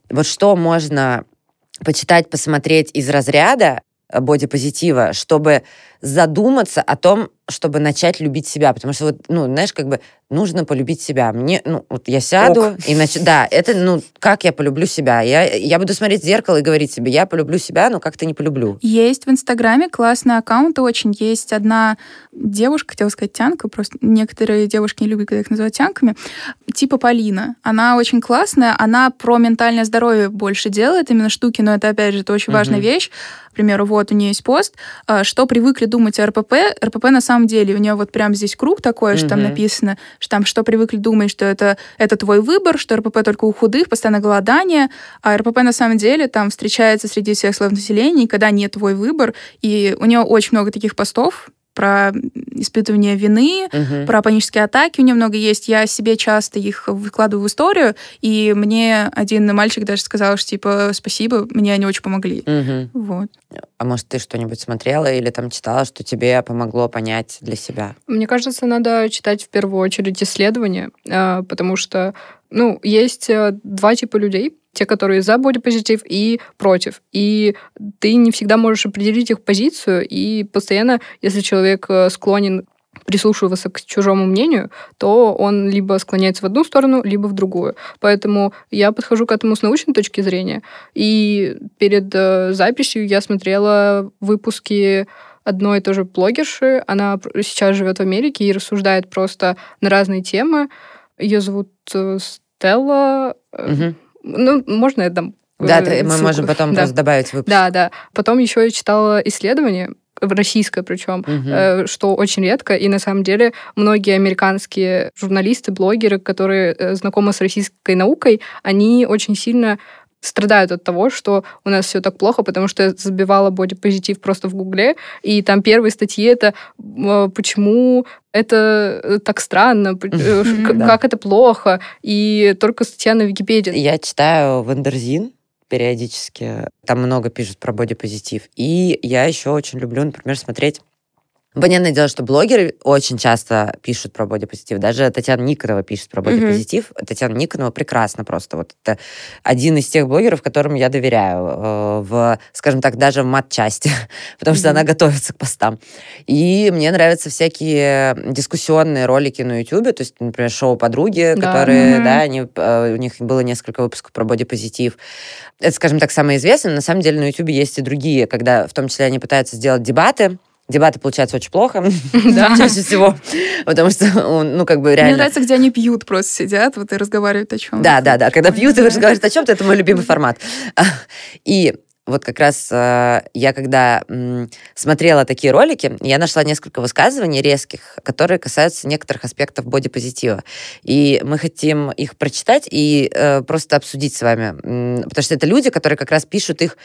Вот что можно почитать, посмотреть из разряда э, бодипозитива, чтобы задуматься о том, чтобы начать любить себя. Потому что, вот, ну, знаешь, как бы нужно полюбить себя. Мне, ну, вот я сяду и начну... Да, это, ну, как я полюблю себя? Я, я буду смотреть в зеркало и говорить себе, я полюблю себя, но как-то не полюблю. Есть в Инстаграме классные аккаунты очень. Есть одна девушка, хотела сказать тянка, просто некоторые девушки не любят, когда их называют тянками, типа Полина. Она очень классная, она про ментальное здоровье больше делает именно штуки, но это, опять же, это очень важная Мгм. вещь. К примеру, вот у нее есть пост, а, что привыкли думать о РПП. РПП на самом деле, у нее вот прям здесь круг такой, что там написано, что там, что привыкли думать, что это, это твой выбор, что РПП только у худых, постоянно голодание, а РПП на самом деле там встречается среди всех слоев населения, когда не твой выбор, и у нее очень много таких постов, про испытывание вины, Мгм. про панические атаки у нее много есть. Я себе часто их выкладываю в историю, и мне один мальчик даже сказал, что типа спасибо, мне они очень помогли. Мгм. Вот. А может, ты что-нибудь смотрела или там читала, что тебе помогло понять для себя? Мне кажется, надо читать в первую очередь исследования, а, потому что, ну, есть э, два типа людей. Те, которые за бодипозитив и против. И ты не всегда можешь определить их позицию, и постоянно, если человек э, склонен прислушиваться к чужому мнению, то он либо склоняется в одну сторону, либо в другую. Поэтому я подхожу к этому с научной точки зрения. И перед э, записью я смотрела выпуски одной и той же блогерши. Она сейчас живет в Америке и рассуждает просто на разные темы. Ее зовут э, Стелла. Мгм. Ну, можно я дам Да, э, ты- мы ссылку? можем потом Да. просто добавить выпуск. Да, да. Потом еще я читала исследование, российское причем, Мгм. э, что очень редко. И на самом деле многие американские журналисты, блогеры, которые э, знакомы с российской наукой, они очень сильно страдают от того, что у нас все так плохо, потому что я забивала бодипозитив просто в Гугле, и там первые статьи это э, почему это э, так странно, э, как это плохо, и только статья на Википедии. Я читаю Wonderzine периодически. Там много пишут про бодипозитив. И я еще очень люблю, например, смотреть Понятное дело, что блогеры очень часто пишут про бодипозитив. Даже Татьяна Никонова пишет про бодипозитив. Татьяна Никонова прекрасно просто. Вот это один из тех блогеров, которым я доверяю э, в, скажем так, даже в мат-части, (laughs) потому что Мгм. она готовится к постам. И мне нравятся всякие дискуссионные ролики на YouTube, то есть, например, шоу «Подруги», Да. которые, Мгм. да, они, э, у них было несколько выпусков про бодипозитив. Это, скажем так, самое известное. но На самом деле на YouTube есть и другие, когда в том числе они пытаются сделать дебаты. Дебаты получаются очень плохо, (laughs) Да. чаще всего, потому что, он, ну, как бы Мне реально... нравится, где они пьют, просто сидят, вот и разговаривают о чем. Да, да, да. Когда пьют и разговаривают о чем-то, это мой любимый формат. (laughs) И вот как раз э, я когда м, смотрела такие ролики, я нашла несколько высказываний резких, которые касаются некоторых аспектов бодипозитива. И мы хотим их прочитать и э, просто обсудить с вами. М, Потому что это люди, которые как раз пишут их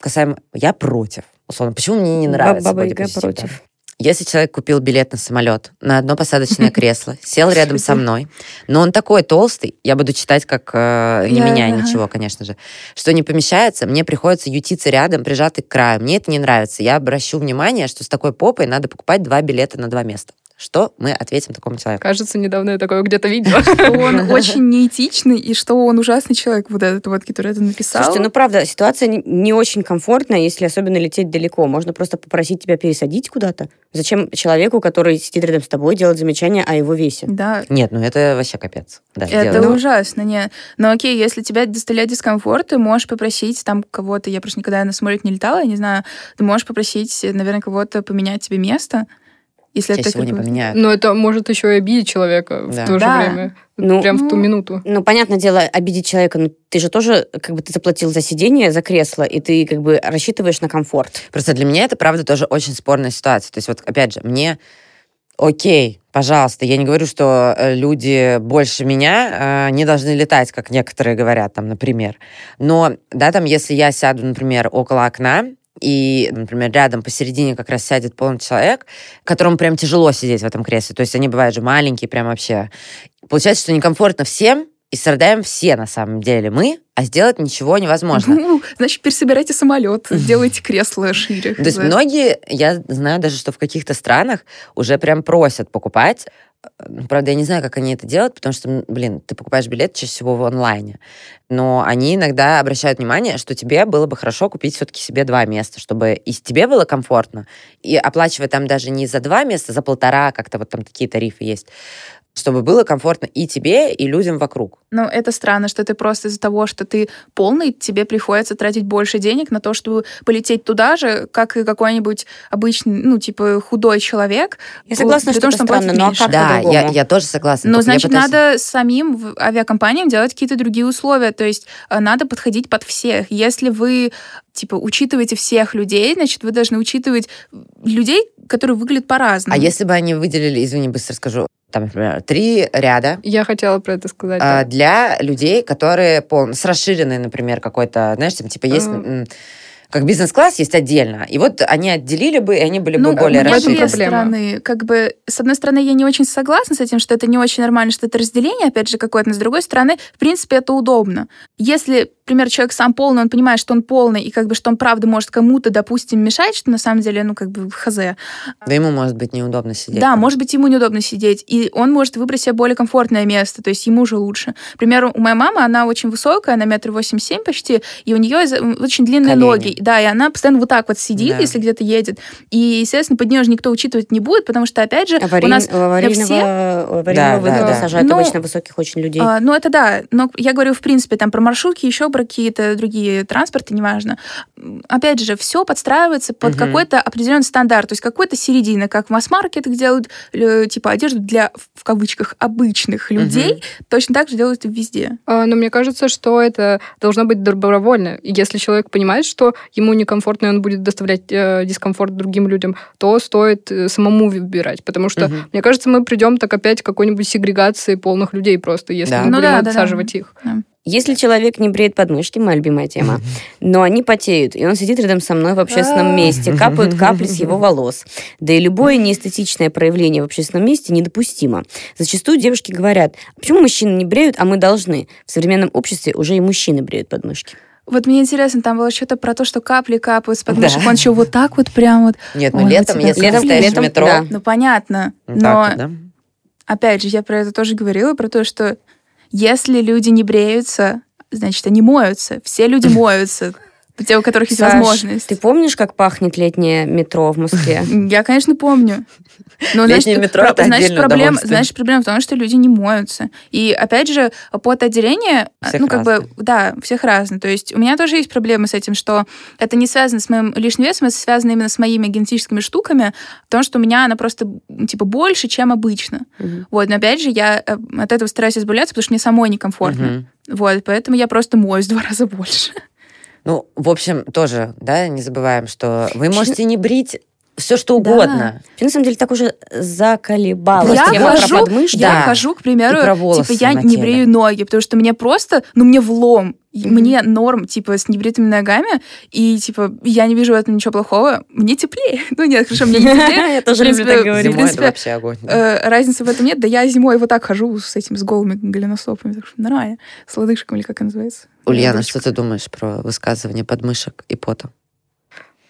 касаемо «я против». Условно, почему мне не нравится Баба Яга против. Если человек купил билет на самолет, на одно посадочное (laughs) кресло, сел рядом со мной, но он такой толстый, я буду читать, как э, не меняя ничего, конечно же, что не помещается, мне приходится ютиться рядом, прижатый к краю. Мне это не нравится. Я обращу внимание, что с такой попой надо покупать два билета на два места. Что мы ответим такому человеку? Кажется, недавно я такое где-то видела. (laughs) Что он очень неэтичный, и что он ужасный человек, вот этот вот, который это написал. Слушайте, ну правда, ситуация не, очень комфортная, если особенно лететь далеко. Можно просто попросить тебя пересадить куда-то. Зачем человеку, который сидит рядом с тобой, делать замечания о его весе? Да, Нет, ну это вообще капец. Да, Это сделать. ужасно, не. Но окей, если тебя доставляет дискомфорт, ты можешь попросить там кого-то, я просто никогда на самолете не летала, я не знаю, ты можешь попросить, наверное, кого-то поменять тебе место, если Чаще это всего как не поменяют. Но это может еще и обидеть человека Да. в то же Да. время. Ну, Прям в ту ну, минуту. Ну, понятное дело, обидеть человека, но ты же тоже, как бы, ты заплатил за сидение, за кресло, и ты, как бы, рассчитываешь на комфорт. Просто для меня это, правда, тоже очень спорная ситуация. То есть вот, опять же, мне окей, пожалуйста, я не говорю, что э, люди больше меня э, не должны летать, как некоторые говорят, там, например. Но, да, там, если я сяду, например, около окна, и, например, рядом посередине как раз сядет полный человек, которому прям тяжело сидеть в этом кресле. То есть они бывают же маленькие, прям вообще. Получается, что некомфортно всем, и страдаем все на самом деле мы, а сделать ничего невозможно. (laughs) Ну, значит, пересобирайте самолет, (laughs) делайте кресло шире. То есть многие, я знаю даже, что в каких-то странах уже прям просят покупать. Ну, Правда, я не знаю, как они это делают, потому что, блин, ты покупаешь билет чаще всего в онлайне. Но они иногда обращают внимание, что тебе было бы хорошо купить все-таки себе два места, чтобы и тебе было комфортно, и оплачивать там даже не за два места, за полтора, как-то вот там такие тарифы есть, чтобы было комфортно и тебе, и людям вокруг. Ну, это странно, что ты просто из-за того, что ты полный, тебе приходится тратить больше денег на то, чтобы полететь туда же, как и какой-нибудь обычный, ну, типа, худой человек. Я согласна, что том, это он платит странно, но а как да, я, я тоже согласна. Ну, только я значит, пытаюсь- надо самим авиакомпаниям делать какие-то другие условия. То есть э, надо подходить под всех. Если вы, типа, учитываете всех людей, значит, вы должны учитывать людей, которые выглядят по-разному. А если бы они выделили, извини, быстро скажу, там, например, три ряда, Я хотела про это сказать. а, да. для людей, которые пол... с расширенной, например, какой-то, знаешь, там, типа есть м, Как бизнес-класс есть отдельно. И вот они отделили бы, и они были Ну, бы более расширены. Проблема. стороны. Как бы, с одной стороны, я не очень согласна с этим, что это не очень нормально, что это разделение, опять же, какое-то, но с другой стороны, в принципе, это удобно. Если, например, человек сам полный, он понимает, что он полный, и как бы, что он правда может кому-то, допустим, мешать, что на самом деле, ну, как бы, хз. Да ему может быть неудобно сидеть. Да, там. может быть, ему неудобно сидеть, и он может выбрать себе более комфортное место, то есть ему уже лучше. К примеру, у моей мамы, она очень высокая, она метр восемь семь почти, и у нее очень длинные Колени. ноги. Да, и она постоянно вот так вот сидит, Да. если где-то едет. И, естественно, под нее же никто учитывать не будет, потому что, опять же, у Аварий- нас аварийного, все- аварийного Да, да, да. сажают Ну, обычно высоких очень людей. А, ну, это да. Но я говорю, в принципе, там про маршрутки, еще какие-то другие транспорты, неважно. Опять же, все подстраивается под Мгм. какой-то определенный стандарт, то есть какой-то середина, как в масс-маркетах делают, типа, одежду для, в кавычках, обычных людей, точно так же делают и везде. А, Но мне кажется, что это должно быть добровольно. И если человек понимает, что ему некомфортно, и он будет доставлять э, дискомфорт другим людям, то стоит э, самому выбирать. Потому что, Мгм. мне кажется, мы придем так опять к какой-нибудь сегрегации полных людей просто, если Да. мы Ну будем да, да, да. отсаживать их. Если человек не бреет подмышки, моя любимая тема, но они потеют, и он сидит рядом со мной в общественном А. месте, капают капли с его волос. Да и любое неэстетичное проявление в общественном месте недопустимо. Зачастую девушки говорят, а почему мужчины не бреют, а мы должны? В современном обществе уже и мужчины бреют подмышки. Вот мне интересно, там было что-то про то, что капли капают с подмышек, Да. он еще вот так вот прям вот. Нет, Ой, ну у летом, если летом- стоишь летом, в метро, да. Ну, понятно. но, так вот, да? опять же, я про это тоже говорила, про то, что если люди не бреются, значит, они моются. Все люди (laughs) моются. Те, у которых есть Саш, возможность. Ты помнишь, как пахнет летнее метро в Москве? (laughs) Я, конечно, помню. Но, Летнее метро про- это значит, удовольствие. значит, проблема в том, что люди не моются. И, опять же, потоотделение, Всех ну, как разное. бы, да, всех разные. То есть у меня тоже есть проблемы с этим, что это не связано с моим лишним весом, это связано именно с моими генетическими штуками, потому что у меня она просто, типа, больше, чем обычно. Мгм. Вот, но, опять же, я э, от этого стараюсь избавляться, потому что мне самой некомфортно. Мгм. Вот, поэтому я просто моюсь в два (laughs) раза больше. Ну, в общем, тоже, да, не забываем, что вы можете не брить все, что Да. угодно. Ты на самом деле так уже заколебалась Я тема про хожу- подмышки. Я Да. хожу, к примеру, типа, я не теле. брею ноги, потому что мне просто, ну, мне влом. Мне норм, типа, с небритыми ногами, и, типа, я не вижу в этом ничего плохого. Мне теплее. (laughs) Ну, нет, хорошо, мне не (laughs) теплее. Я тоже люблю так говорить. Зимой это вообще огонь. да. Э, разницы в этом нет. Да я зимой вот так хожу с этим, с голыми голеностопами. Так что нормально. С лодыжками, или как это называется. Ульяна, что ты думаешь про высказывание подмышек и пота?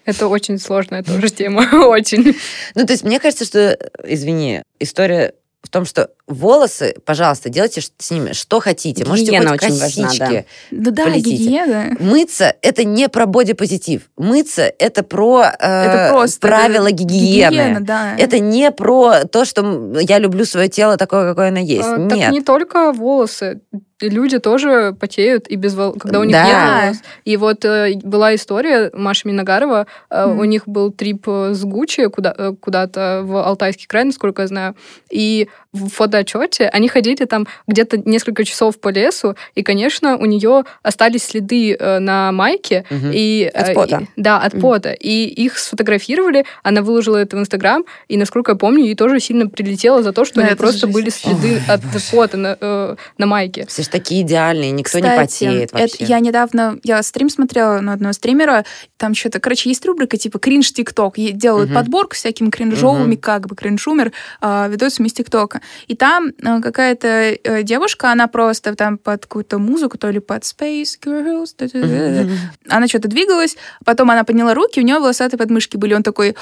Это очень сложная тоже тема, (laughs) очень. Ну, то есть, мне кажется, что, извини, история в том, что волосы, пожалуйста, делайте с ними что хотите. Можете Гигиена хоть очень важна, косички. Ну да, полетите. гигиена. Мыться — это не про бодипозитив. Мыться — это про э, Это просто правила это гигиены. Гигиена, да. Это не про то, что я люблю свое тело такое, какое оно есть. А, Нет. Так не только волосы. Люди тоже потеют, и без вол... когда у них Да. нет волос. И вот э, была история Маши Миногарова, э, Мгм. у них был трип э, с Гуччи куда, э, куда-то в Алтайский край, насколько я знаю, и в фотоотчете они ходили там где-то несколько часов по лесу, и, конечно, у нее остались следы э, на майке, Мгм. и, От э, пота. и- да, от Мгм. пота. И их сфотографировали, она выложила это в Инстаграм, и, насколько я помню, ей тоже сильно прилетело за то, что Да, у нее это просто жесть были следы от пота на, э, на майке. Все же такие идеальные, никто не Кстати, потеет это вообще. я недавно, я стрим смотрела на одного стримера, там что-то, короче, есть рубрика типа кринж ТикТок, делают Мгм. подборку с всякими кринжовыми, Мгм. как бы кринжумер, а, видосами из ТикТока. И там а, какая-то э, девушка, она просто там под какую-то музыку, то ли под Space Girls, Мгм. она что-то двигалась, потом она подняла руки, у нее волосатые подмышки были, он такой...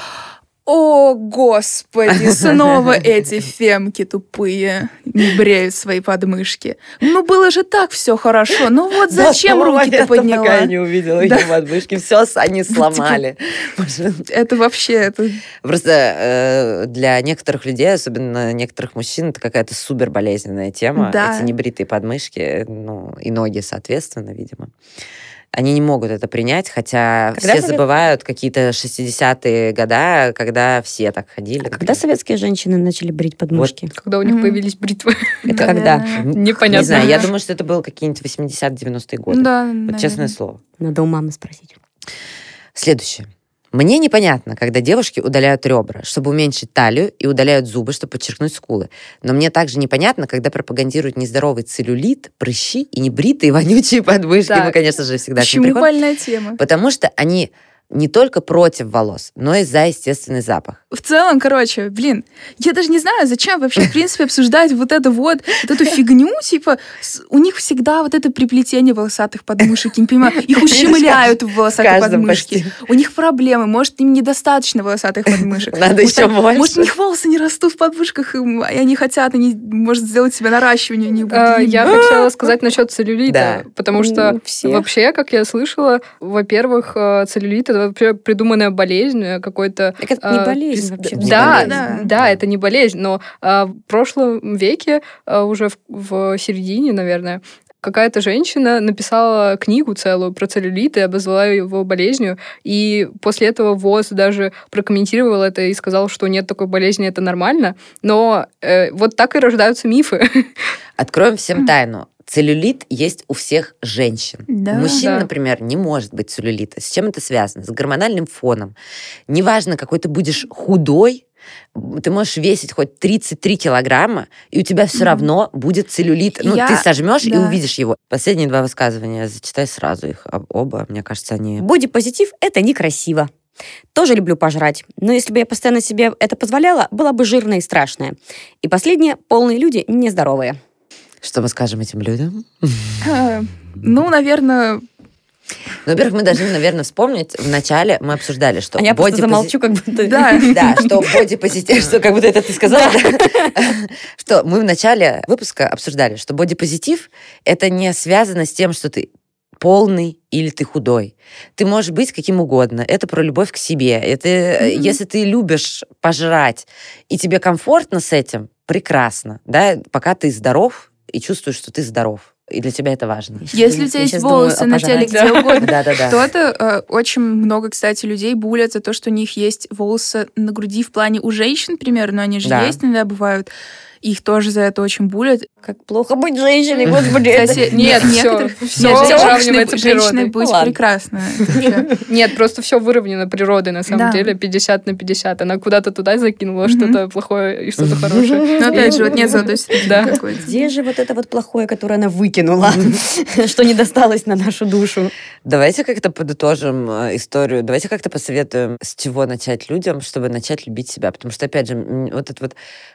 О, господи, снова (laughs) эти фемки тупые не бреют свои подмышки. Ну, было же так все хорошо. Ну вот зачем руки ты подняла? Пока я не увидела ее подмышки, все они сломали. Это вообще... Это... Просто э, для некоторых людей, особенно некоторых мужчин, это какая-то супер болезненная тема. Эти небритые подмышки, ну, и ноги, соответственно, видимо. Они не могут это принять, хотя Когда все совет- забывают какие-то 60-е года, когда все так ходили. А когда советские женщины начали брить подмышки? Когда у них Мгм. появились бритвы. (laughs) Это когда? Непонятно. Не знаю, я (laughs) думаю, что это было какие-нибудь 80-90-е годы. Да, Вот честное слово. Надо у мамы спросить. Следующее. Мне непонятно, когда девушки удаляют ребра, чтобы уменьшить талию, и удаляют зубы, чтобы подчеркнуть скулы. Но мне также непонятно, когда пропагандируют нездоровый целлюлит, прыщи и небритые (laughs) вонючие подмышки. Так. Мы, конечно же, всегда к ним Почему приходим. больная тема? Потому что они не только против волос, но и за естественный запах. В целом, короче, блин, я даже не знаю, зачем вообще, в принципе, обсуждать вот это вот, вот эту фигню, типа, с- у них всегда вот это приплетение волосатых подмышек, я не понимаю, их ущемляют в волосатые подмышки. У них проблемы, может, им недостаточно волосатых подмышек. (laughs) Надо Может, еще больше. Может, у них волосы не растут в подмышках, и они хотят, они, может, сделать себе наращивание, не А, Я хотела сказать насчет целлюлита, Да. потому что вообще, как я слышала, во-первых, э, целлюлит это вообще придуманная болезнь, э, какой-то... Так это не э, болезнь вообще. Да, болезнь. да, Да. это не болезнь, но а, в прошлом веке, а, уже в, в середине, наверное, какая-то женщина написала книгу целую про целлюлит и обозвала его болезнью. И после этого ВОЗ даже прокомментировал это и сказал, что нет такой болезни, это нормально. Но э, вот так и рождаются мифы. Откроем всем тайну. Целлюлит есть у всех женщин. Да. У мужчин, Да. например, не может быть целлюлита. С чем это связано? С гормональным фоном. Неважно, какой ты будешь худой, ты можешь весить хоть 33 килограмма, и у тебя все Мгм. равно будет целлюлит. Ну, Я- ты сожмешь и да. увидишь его. Последние два высказывания, зачитай сразу их об- оба. Мне кажется, они... Бодипозитив – это некрасиво. Тоже люблю пожрать. Но если бы я постоянно себе это позволяла, была бы жирная и страшная. И последнее – полные люди нездоровые. Что мы скажем этим людям? Э, Ну, наверное, Ну, во-первых, мы должны, наверное, вспомнить, в начале мы обсуждали, что А я просто замолчу, как будто... (laughs) да. Да, что бодипозитив, что как будто это ты сказала, (laughs) что мы в начале выпуска обсуждали, что бодипозитив это не связано с тем, что ты полный или ты худой. Ты можешь быть каким угодно. Это про любовь к себе. Это Мгм. если ты любишь пожрать и тебе комфортно с этим, прекрасно, да, пока ты здоров и чувствуешь, что ты здоров. И для тебя это важно. Если у тебя есть думаю волосы о на теле где угодно, (laughs) Да-да-да. Кто-то, э, очень много, кстати, людей булят за то, что у них есть волосы на груди в плане у женщин, например, но они же Да. есть иногда бывают. Их тоже за это очень булят. Как плохо быть женщиной, господи. Кстати, Нет, не- всё, некоторые- всё Нет, женщиной- быть прекрасно. (laughs) Нет, просто все выровнено природой, на самом Да. деле, 50 на 50. Она куда-то туда закинула что-то плохое и что-то хорошее. Но опять же, вот (laughs) нет золотой середины Да. какой-то. Где же вот это вот плохое, которое она выкинула, (laughs) что не досталось на нашу душу? Давайте как-то подытожим э, историю. Давайте как-то посоветуем, с чего начать людям, чтобы начать любить себя. Потому что, опять же, вот это вот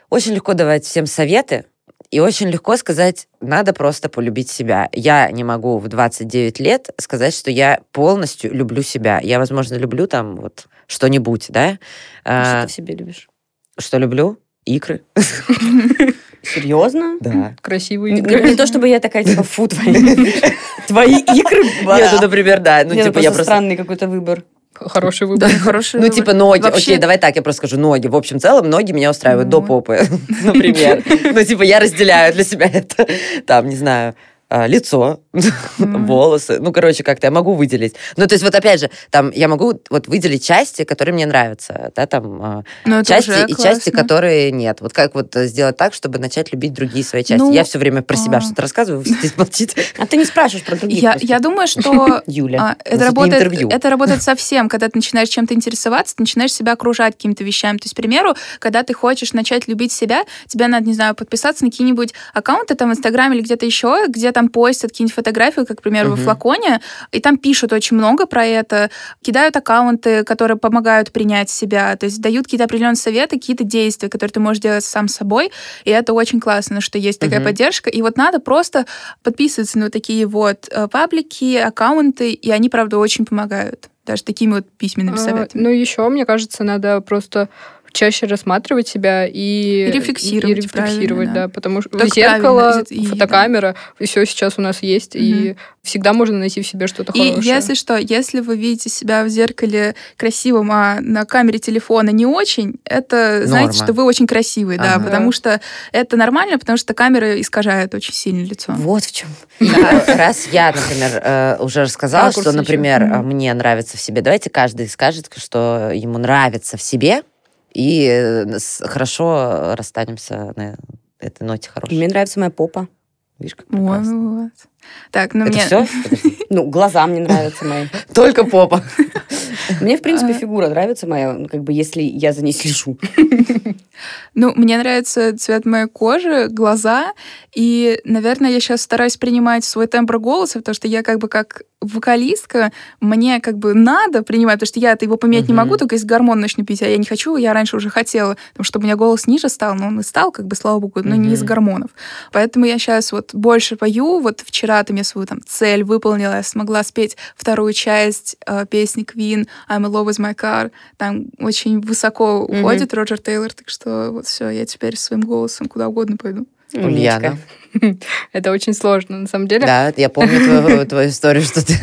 очень легко давать всем советы, и очень легко сказать, надо просто полюбить себя. Я не могу в 29 лет сказать, что я полностью люблю себя. Я, возможно, люблю там вот что-нибудь, да? Что А, ты в себе любишь? что люблю? Икры. Серьезно? Да. Красивый. Не, не то, чтобы я такая, типа, фу, твои, твои икры. Нет, ну, например, да. Ну, Нет, типа, это я просто просто... странный какой-то выбор. Хороший Да, выбор. хороший Ну, выбор. типа ноги. Вообще- Окей, давай так, я просто скажу ноги. В общем целом, ноги меня устраивают до Ну. попы, (laughs) например. Ну, типа, я разделяю для себя это. Там, не знаю, а, лицо, Мгм. волосы. Ну, короче, как-то я могу выделить. Ну, то есть, вот опять же, там, я могу вот выделить части, которые мне нравятся, да, там, а, Ну, это части и части, классно. которые нет. Вот как вот э, сделать так, чтобы начать любить другие свои части? Ну, Я все время про себя а. что-то рассказываю, вы здесь молчите. А ты не спрашиваешь про других. Я, я думаю, что (laughs) Юля. а, это, работает, интервью. это работает совсем, когда ты начинаешь чем-то интересоваться, ты начинаешь себя окружать какими-то вещами. То есть, к примеру, когда ты хочешь начать любить себя, тебе надо, не знаю, подписаться на какие-нибудь аккаунты там в Инстаграме или где-то еще, где там постят какие-нибудь фотографии, как, к примеру, во Мгм. флаконе, и там пишут очень много про это, кидают аккаунты, которые помогают принять себя, то есть дают какие-то определенные советы, какие-то действия, которые ты можешь делать сам собой, и это очень классно, что есть такая Мгм. поддержка. И вот надо просто подписываться на вот такие вот э, паблики, аккаунты, и они, правда, очень помогают. Даже такими вот письменными А, советами. Ну, еще, мне кажется, надо просто чаще рассматривать себя и... И рефлексировать, и рефлексировать, да. да. Потому что Так зеркало, и- фотокамера, все сейчас у нас есть, и всегда можно найти в себе что-то И хорошее. если что, если вы видите себя в зеркале красивым, а на камере телефона не очень, это знаете, Норма. что вы очень красивый, да, Ага. потому что это нормально, потому что камера искажает очень сильно лицо. Вот в чем. И э, раз я, например, э, уже рассказала, что, например, мне нравится в себе, давайте каждый скажет, что ему нравится в себе, и э, хорошо расстанемся на этой ноте хорошей. Мне нравится моя попа. Видишь, как прекрасно. вот. Так, ну Это мне... все? (laughs) Ну, глаза мне нравятся мои. (laughs) Только попа. Мне, в принципе, фигура нравится моя, как бы, если я за ней слежу. Ну, мне нравится цвет моей кожи, глаза, и, наверное, я сейчас стараюсь принимать свой тембр голоса, потому что я как бы как вокалистка, мне как бы надо принимать, потому что я-то его поменять не могу, только если гормон начну пить, а я не хочу, я раньше уже хотела, потому чтобы у меня голос ниже стал, но он и стал, как бы, слава богу, но не из гормонов. Поэтому я сейчас вот больше пою, вот вчера ты мне свою там цель выполнила, я смогла спеть вторую часть э, песни Queen I'm in love with my car, там очень высоко уходит Роджер Тейлор, так что вот все, я теперь своим голосом куда угодно пойду. Ульяна. (laughs) Это очень сложно, на самом деле. Да, я помню твою, твою историю, что ты...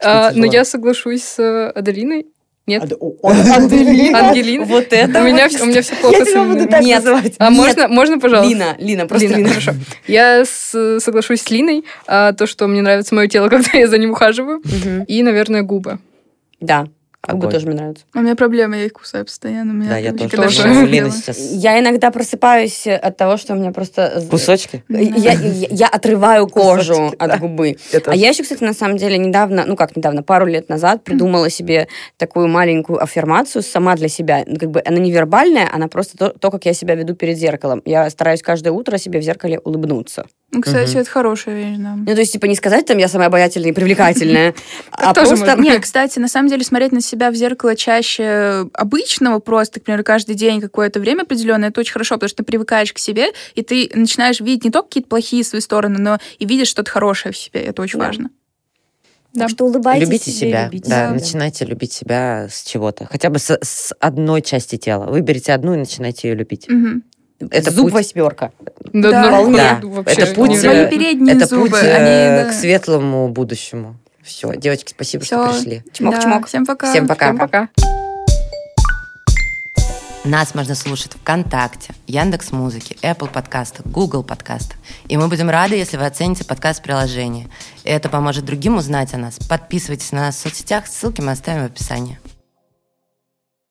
А, но я соглашусь с э, Аделиной. Нет? (laughs) Ангелина? Ангелина? Вот это У меня, у меня все плохо Я тебя буду так Нет. называть. А можно, можно, пожалуйста? Лина, Лина, просто Лина, хорошо. Я соглашусь с Линой, а, то, что мне нравится мое тело, (laughs) когда я за ним ухаживаю, и, наверное, губы. Да, губы тоже мне нравятся. У меня проблема, я их кусаю постоянно. у меня Да, я тоже. когда тоже. Делаю. сейчас... Я иногда просыпаюсь от того, что у меня просто... Кусочки? Я, я- я отрываю кожу Кусочки, от да. губы. Я А я еще, кстати, на самом деле недавно, ну как недавно, пару лет назад придумала себе такую маленькую аффирмацию сама для себя. Ну, как бы она не вербальная, она просто то, то, как я себя веду перед зеркалом. Я стараюсь каждое утро себе в зеркале улыбнуться. Ну, кстати, Мгм. это хорошая вещь, да. Ну, то есть, типа, не сказать, там, я самая обаятельная и привлекательная, (laughs) а просто... можно. (laughs) Не, кстати, на самом деле смотреть на себя в зеркало чаще обычного, просто, к примеру, каждый день какое-то время определенное, это очень хорошо, потому что ты привыкаешь к себе, и ты начинаешь видеть не только какие-то плохие свои стороны, но и видишь что-то хорошее в себе. Это очень Да. важно. Так что улыбайтесь Любите себе, себя. любите Да, себя. начинайте любить себя с чего-то. Хотя бы с, с одной части тела. Выберите одну и начинайте ее любить. Это Зуб путь. восьмерка. Да, Да. нормально, Да, вообще это путь, не э, передние Это зубы, путь они, э, да. к светлому будущему. Все, девочки, спасибо, что Всё. пришли. Чмок-чмок. Да, Всем пока. Всем пока. Всем пока. Нас можно слушать ВКонтакте, Яндекс Музыки, Apple подкастах, Google подкастах. И мы будем рады, если вы оцените подкаст приложение. Это поможет другим узнать о нас. Подписывайтесь на нас в соцсетях, ссылки мы оставим в описании.